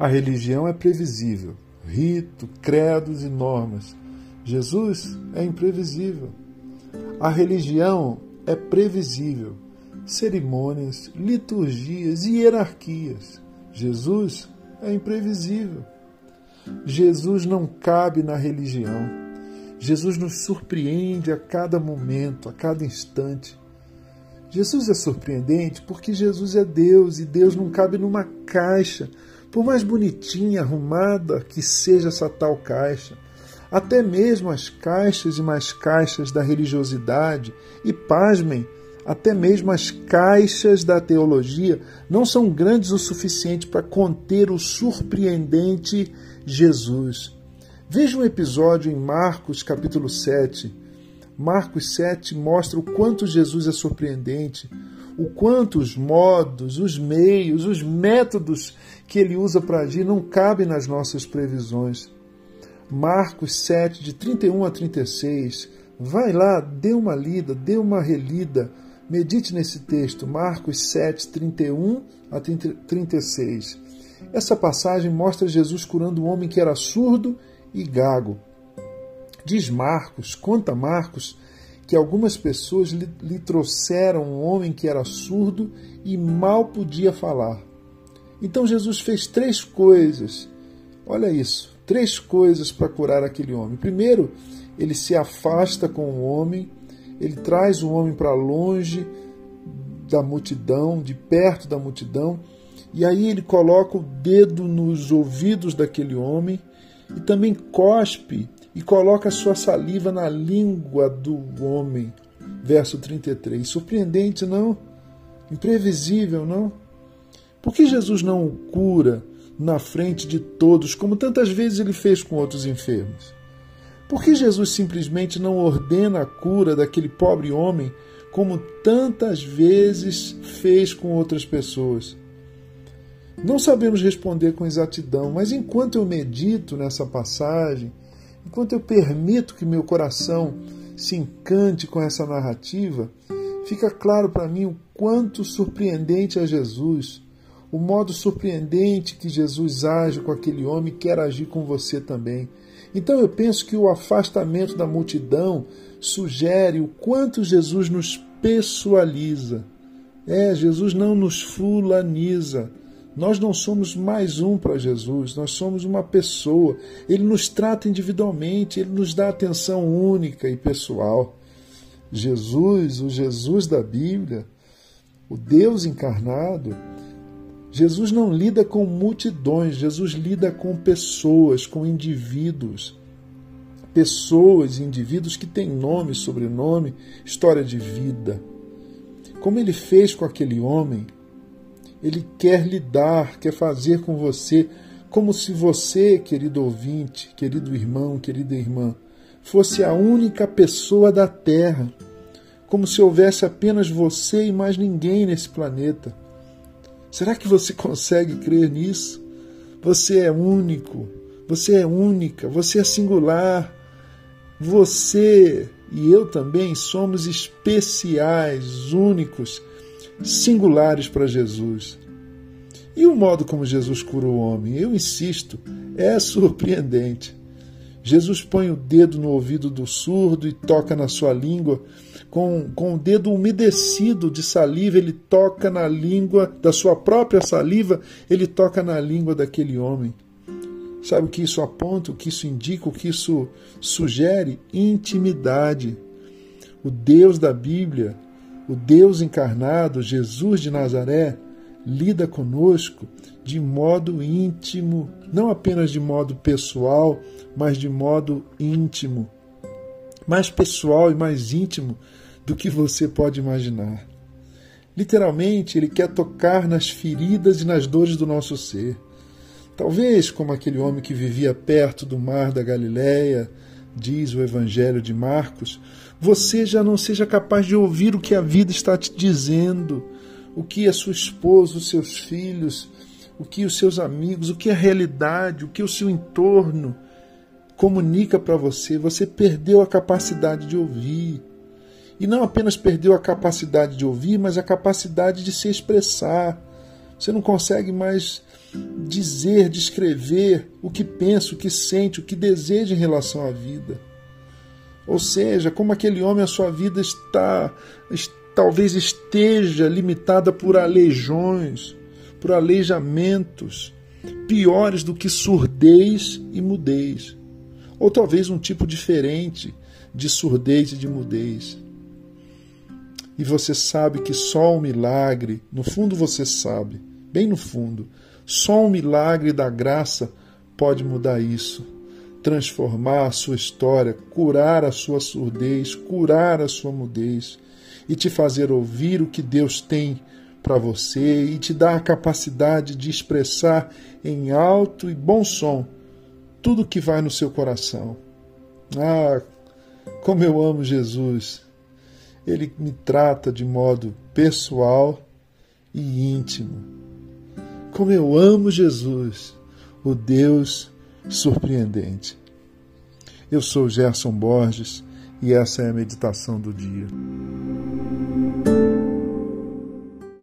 A religião é previsível, rito, credos e normas. Jesus é imprevisível. A religião é previsível, cerimônias, liturgias e hierarquias. Jesus é imprevisível. Jesus não cabe na religião. Jesus nos surpreende a cada momento, a cada instante. Jesus é surpreendente porque Jesus é Deus e Deus não cabe numa caixa, por mais bonitinha, arrumada que seja essa tal caixa. Até mesmo as caixas e mais caixas da religiosidade, e pasmem, até mesmo as caixas da teologia não são grandes o suficiente para conter o surpreendente Jesus. Veja um episódio em Marcos capítulo 7. Marcos 7 mostra o quanto Jesus é surpreendente, o quanto os modos, os meios, os métodos que ele usa para agir não cabem nas nossas previsões. Marcos 7, de 31 a 36. Vai lá, dê uma lida, dê uma relida, medite nesse texto, Marcos 7, 31 a 36. Essa passagem mostra Jesus curando um homem que era surdo e gago. Diz Marcos, conta Marcos, que algumas pessoas lhe, lhe trouxeram um homem que era surdo e mal podia falar. Então Jesus fez três coisas. Olha isso, três coisas para curar aquele homem. Primeiro, ele se afasta com o homem, ele traz o homem para longe da multidão, de perto da multidão, e aí ele coloca o dedo nos ouvidos daquele homem e também cospe e coloca sua saliva na língua do homem. Verso 33. Surpreendente, não? Imprevisível, não? Por que Jesus não o cura na frente de todos, como tantas vezes ele fez com outros enfermos? Por que Jesus simplesmente não ordena a cura daquele pobre homem, como tantas vezes fez com outras pessoas? Não sabemos responder com exatidão, mas enquanto eu medito nessa passagem, enquanto eu permito que meu coração se encante com essa narrativa, fica claro para mim o quanto surpreendente é Jesus, o modo surpreendente que Jesus age com aquele homem quer agir com você também. Então eu penso que o afastamento da multidão sugere o quanto Jesus nos pessoaliza. É, Jesus não nos fulaniza. Nós não somos mais um para Jesus, nós somos uma pessoa. Ele nos trata individualmente, ele nos dá atenção única e pessoal. Jesus, o Jesus da Bíblia, o Deus encarnado, Jesus não lida com multidões, Jesus lida com pessoas, com indivíduos. Pessoas, indivíduos que têm nome, sobrenome, história de vida. Como ele fez com aquele homem, ele quer lidar, quer fazer com você, como se você, querido ouvinte, querido irmão, querida irmã, fosse a única pessoa da Terra, como se houvesse apenas você e mais ninguém nesse planeta. Será que você consegue crer nisso? Você é único, você é única, você é singular. Você e eu também somos especiais, únicos singulares para Jesus. E o modo como Jesus cura o homem, eu insisto, é surpreendente. Jesus põe o dedo no ouvido do surdo e toca na sua língua. Com, com o dedo umedecido de saliva, ele toca na língua da sua própria saliva, ele toca na língua daquele homem. Sabe o que isso aponta, o que isso indica, o que isso sugere? Intimidade. O Deus da Bíblia o Deus encarnado, Jesus de Nazaré, lida conosco de modo íntimo, não apenas de modo pessoal, mas de modo íntimo. Mais pessoal e mais íntimo do que você pode imaginar. Literalmente, ele quer tocar nas feridas e nas dores do nosso ser. Talvez como aquele homem que vivia perto do mar da Galileia, diz o Evangelho de Marcos, você já não seja capaz de ouvir o que a vida está te dizendo, o que a sua esposa, os seus filhos, o que os seus amigos, o que a realidade, o que o seu entorno comunica para você. Você perdeu a capacidade de ouvir. E não apenas perdeu a capacidade de ouvir, mas a capacidade de se expressar. Você não consegue mais dizer, descrever o que pensa, o que sente, o que deseja em relação à vida. Ou seja, como aquele homem, a sua vida está, talvez esteja limitada por aleijões, por aleijamentos, piores do que surdez e mudez. Ou talvez um tipo diferente de surdez e de mudez. E você sabe que só um milagre, no fundo você sabe, bem no fundo, só um milagre da graça pode mudar isso, transformar a sua história, curar a sua surdez, curar a sua mudez e te fazer ouvir o que Deus tem para você e te dar a capacidade de expressar em alto e bom som tudo que vai no seu coração. Ah, como eu amo Jesus! Ele me trata de modo pessoal e íntimo. Como eu amo Jesus, o Deus surpreendente. Eu sou Gerson Borges e essa é a meditação do dia.